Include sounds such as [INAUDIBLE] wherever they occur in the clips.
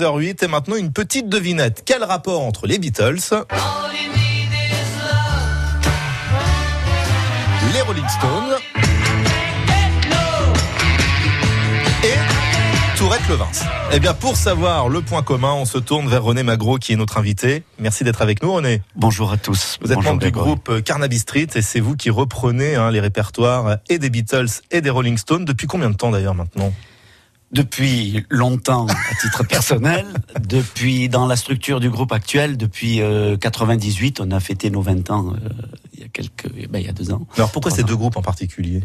8 et maintenant une petite devinette. Quel rapport entre les Beatles, les Rolling Stones et Tourette Levins Eh bien, pour savoir le point commun, on se tourne vers René Magro qui est notre invité. Merci d'être avec nous, René. Bonjour à tous. Vous êtes Bonjour membre du groupe Carnaby Street et c'est vous qui reprenez hein, les répertoires et des Beatles et des Rolling Stones. Depuis combien de temps d'ailleurs maintenant? Depuis longtemps, à titre [LAUGHS] personnel, depuis dans la structure du groupe actuel, depuis euh, 98, on a fêté nos 20 ans euh, il y a quelques, ben, il y a deux ans. Alors pourquoi ces ans. deux groupes en particulier?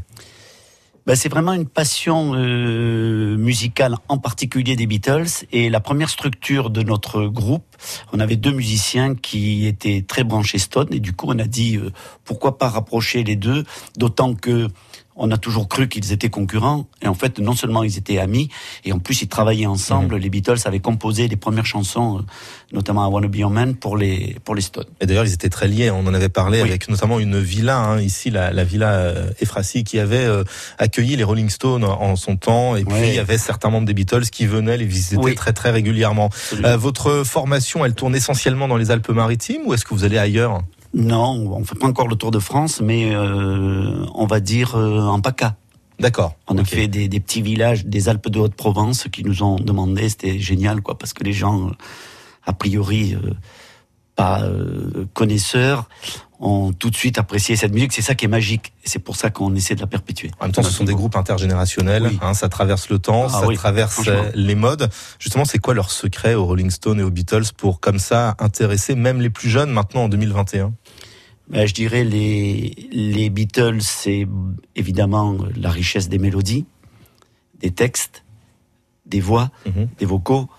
Ben, c'est vraiment une passion euh, musicale, en particulier des Beatles. Et la première structure de notre groupe, on avait deux musiciens qui étaient très branchés Stone. Et du coup, on a dit euh, pourquoi pas rapprocher les deux, d'autant que on a toujours cru qu'ils étaient concurrents. Et en fait, non seulement ils étaient amis, et en plus ils travaillaient ensemble. Les Beatles avaient composé les premières chansons, euh, notamment à Wanna Be Your Man, pour les pour les Stones. Et d'ailleurs, ils étaient très liés. On en avait parlé Oui. avec notamment une villa hein, ici, la, la villa euh, Efrassi, qui avait euh, accueilli les Rolling Stones en son temps. Et puis, Oui. il y avait certains membres des Beatles qui venaient les visiter Oui. très très régulièrement. Euh, votre formation, elle tourne essentiellement dans les Alpes-Maritimes ou est-ce que vous allez ailleurs? Non, on fait pas encore le Tour de France, mais euh, on va dire euh, en PACA. D'accord. On a fait des, des petits villages des Alpes de Haute-Provence qui nous ont demandé, c'était génial, quoi, parce que les gens, a priori, euh, pas euh, connaisseurs, ont tout de suite apprécié cette musique. C'est ça qui est magique. C'est pour ça qu'on essaie de la perpétuer. En même temps, ce sont des groupes intergénérationnels. Oui. hein, ça traverse le temps, Ah ça oui, traverse euh, les modes. Justement, c'est quoi leur secret aux Rolling Stones et aux Beatles pour comme ça intéresser même les plus jeunes maintenant en 2021 Ben, je dirais les, les Beatles, c'est évidemment la richesse des mélodies, des textes, des voix, Mhm. des vocaux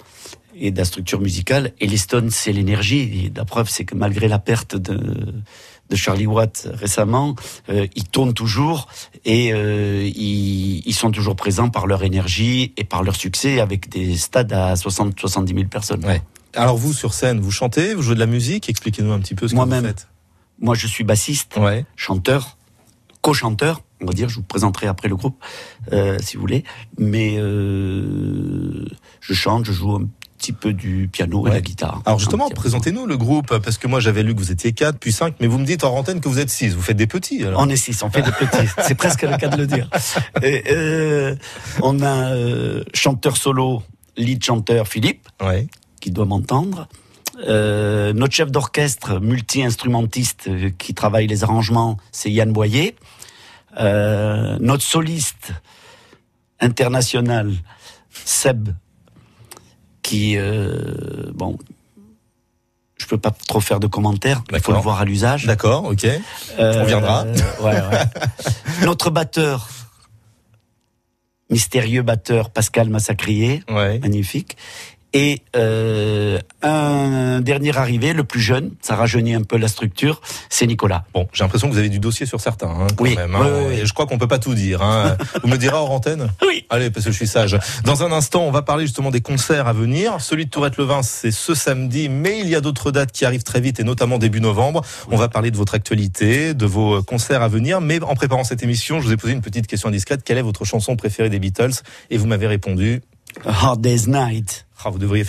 et de la structure musicale. Et les Stones, c'est l'énergie. La preuve, c'est que malgré la perte de, de Charlie Watt récemment, euh, ils tournent toujours et euh, ils, ils sont toujours présents par leur énergie et par leur succès avec des stades à 60-70 000 personnes. Ouais. Alors vous, sur scène, vous chantez, vous jouez de la musique? Expliquez-nous un petit peu ce que vous Moi-même. faites. Moi, je suis bassiste. Ouais. chanteur, co-chanteur, on va dire, je vous présenterai après le groupe, euh, si vous voulez. Mais je chante, je joue un petit peu du piano et la guitare. Alors justement, présentez-nous le groupe, parce que moi j'avais lu que vous étiez 4, puis 5, mais vous me dites en antenne que vous êtes 6, vous faites des petits alors. On est six, on fait des petits. [LAUGHS] C'est presque le cas de le dire. Et, euh, on a euh, chanteur solo, lead chanteur Philippe, Ouais. qui doit m'entendre. Euh, notre chef d'orchestre, multi-instrumentiste, qui travaille les arrangements, c'est Yann Boyer. Notre soliste international, Seb, qui, euh, bon, je peux pas trop faire de commentaires, il faut le voir à l'usage. D'accord, ok. Euh, On viendra. ouais, ouais. [LAUGHS] Notre batteur, mystérieux batteur, Pascal Massacrier, Ouais. magnifique. Et euh, un dernier arrivé, le plus jeune, ça rajeunit un peu la structure, c'est Nicolas. Bon, j'ai l'impression que vous avez du dossier sur certains, hein, quand Oui, même. oui, oui, oui. Et je crois qu'on peut pas tout dire. Hein. [LAUGHS] vous me direz hors antenne Oui. Allez, parce que je suis sage. Dans un instant, on va parler justement des concerts à venir. Celui de Tourette-Levin, c'est ce samedi, mais il y a d'autres dates qui arrivent très vite, et notamment début novembre. On va parler de votre actualité, de vos concerts à venir. Mais en préparant cette émission, je vous ai posé une petite question indiscrète. Quelle est votre chanson préférée des Beatles? Et vous m'avez répondu, Hard Day's Night. ah, vous devriez